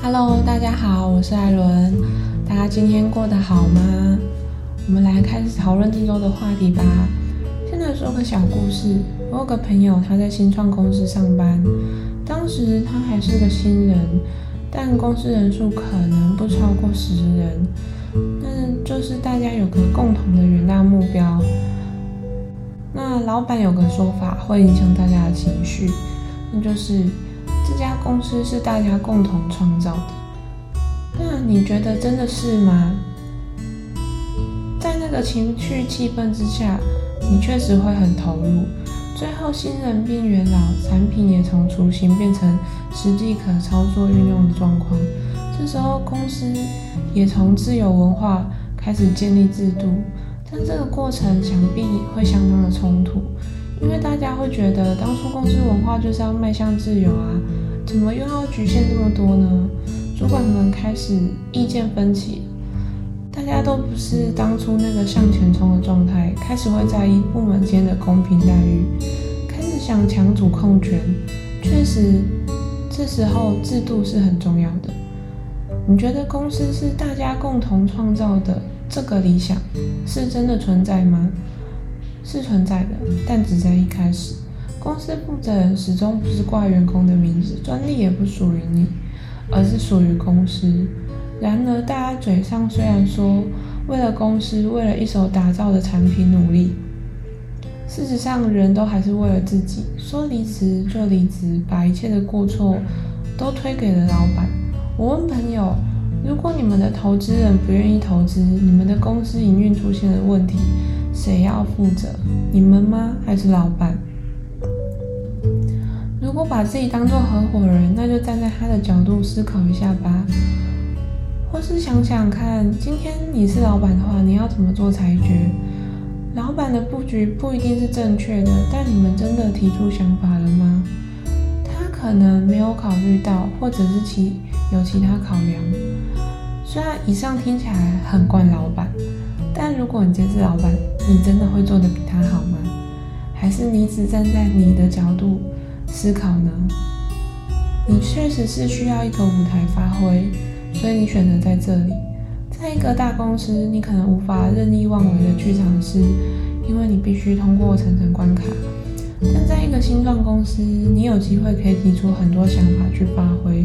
Hello，大家好，我是艾伦。大家今天过得好吗？我们来开始讨论这周的话题吧。先来说个小故事。我有个朋友，他在新创公司上班，当时他还是个新人，但公司人数可能不超过十人。那就是大家有个共同的远大目标。那老板有个说法会影响大家的情绪，那就是这家公司是大家共同创造的。那你觉得真的是吗？在那个情绪气氛之下，你确实会很投入。最后新人变元老，产品也从雏形变成实际可操作运用的状况。这时候公司也从自由文化开始建立制度。但这个过程想必会相当的冲突，因为大家会觉得当初公司文化就是要迈向自由啊，怎么又要局限这么多呢？主管们开始意见分歧，大家都不是当初那个向前冲的状态，开始会在意部门间的公平待遇，开始想抢主控权。确实，这时候制度是很重要的。你觉得公司是大家共同创造的？这个理想是真的存在吗？是存在的，但只在一开始。公司负责人始终不是挂员工的名字，专利也不属于你，而是属于公司。然而，大家嘴上虽然说为了公司、为了一手打造的产品努力，事实上人都还是为了自己。说离职就离职，把一切的过错都推给了老板。我问朋友。如果你们的投资人不愿意投资，你们的公司营运出现了问题，谁要负责？你们吗？还是老板？如果把自己当做合伙人，那就站在他的角度思考一下吧。或是想想看，今天你是老板的话，你要怎么做裁决？老板的布局不一定是正确的，但你们真的提出想法了吗？他可能没有考虑到，或者是其有其他考量。虽然以上听起来很惯老板，但如果你今天是老板，你真的会做得比他好吗？还是你只站在你的角度思考呢？你确实是需要一个舞台发挥，所以你选择在这里。在一个大公司，你可能无法任意妄为的去尝试，因为你必须通过层层关卡。但在一个新创公司，你有机会可以提出很多想法去发挥，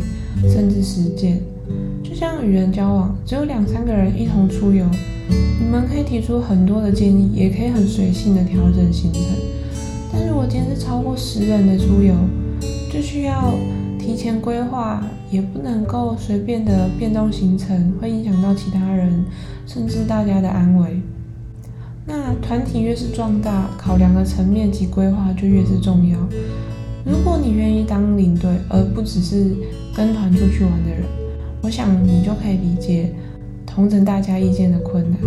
甚至实践。就像与人交往，只有两三个人一同出游，你们可以提出很多的建议，也可以很随性的调整行程。但如果今天是超过十人的出游，就需要提前规划，也不能够随便的变动行程，会影响到其他人，甚至大家的安危。那团体越是壮大，考量的层面及规划就越是重要。如果你愿意当领队，而不只是跟团出去玩的人。我想你就可以理解同整大家意见的困难。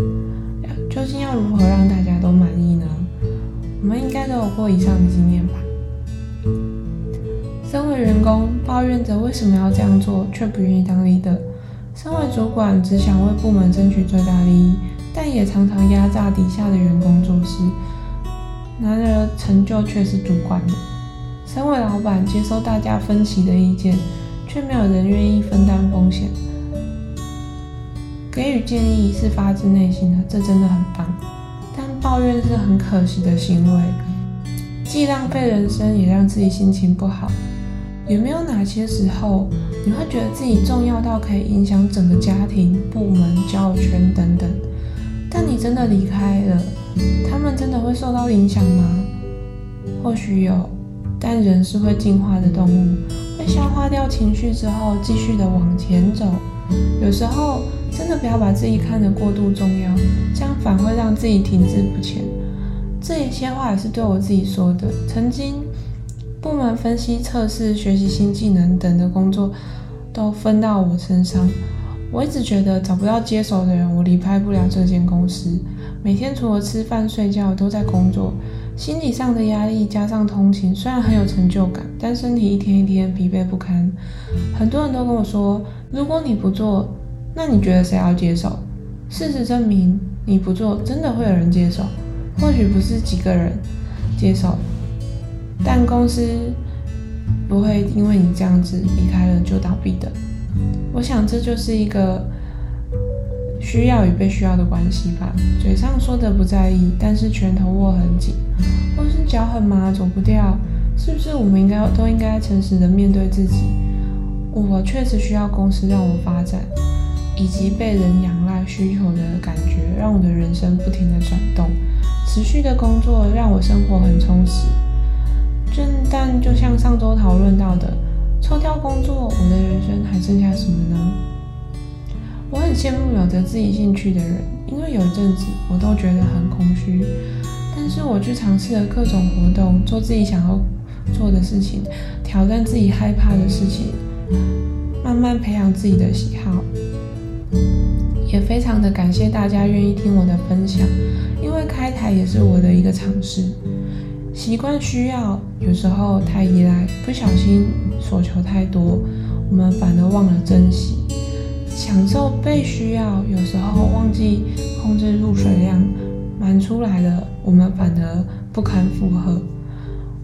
究竟要如何让大家都满意呢？我们应该都有过以上的经验吧。身为员工，抱怨着为什么要这样做，却不愿意当 leader；身为主管，只想为部门争取最大利益，但也常常压榨底下的员工做事。然而，成就却是主管的。身为老板，接受大家分歧的意见。却没有人愿意分担风险，给予建议是发自内心的，这真的很棒。但抱怨是很可惜的行为，既浪费人生，也让自己心情不好。有没有哪些时候你会觉得自己重要到可以影响整个家庭、部门、交友圈等等？但你真的离开了，他们真的会受到影响吗？或许有，但人是会进化的动物。消化掉情绪之后，继续的往前走。有时候真的不要把自己看得过度重要，这样反会让自己停滞不前。这一些话也是对我自己说的。曾经部门分析、测试、学习新技能等的工作都分到我身上，我一直觉得找不到接手的人，我离开不了这间公司。每天除了吃饭睡觉都在工作。心理上的压力加上通勤，虽然很有成就感，但身体一天一天疲惫不堪。很多人都跟我说，如果你不做，那你觉得谁要接手？事实证明，你不做，真的会有人接手。或许不是几个人接手，但公司不会因为你这样子离开了就倒闭的。我想这就是一个需要与被需要的关系吧。嘴上说的不在意，但是拳头握很紧，或是脚很麻走不掉，是不是我们应该都应该诚实的面对自己？我确实需要公司让我发展，以及被人仰赖需求的感觉，让我的人生不停的转动。持续的工作让我生活很充实。正但就像上周讨论到的，抽掉工作，我的人生还剩下什么呢？我很羡慕有着自己兴趣的人，因为有一阵子我都觉得很空虚。但是我去尝试了各种活动，做自己想要做的事情，挑战自己害怕的事情。慢慢培养自己的喜好，也非常的感谢大家愿意听我的分享，因为开台也是我的一个尝试。习惯需要，有时候太依赖，不小心所求太多，我们反而忘了珍惜。享受被需要，有时候忘记控制入水量，满出来了，我们反而不堪负荷。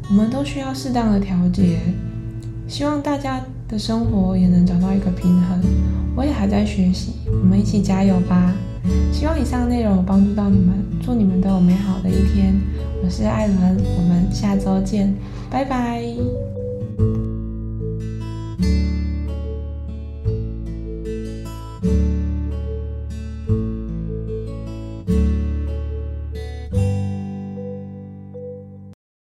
我们都需要适当的调节，希望大家。的生活也能找到一个平衡，我也还在学习，我们一起加油吧！希望以上内容有帮助到你们，祝你们都有美好的一天。我是艾伦，我们下周见，拜拜。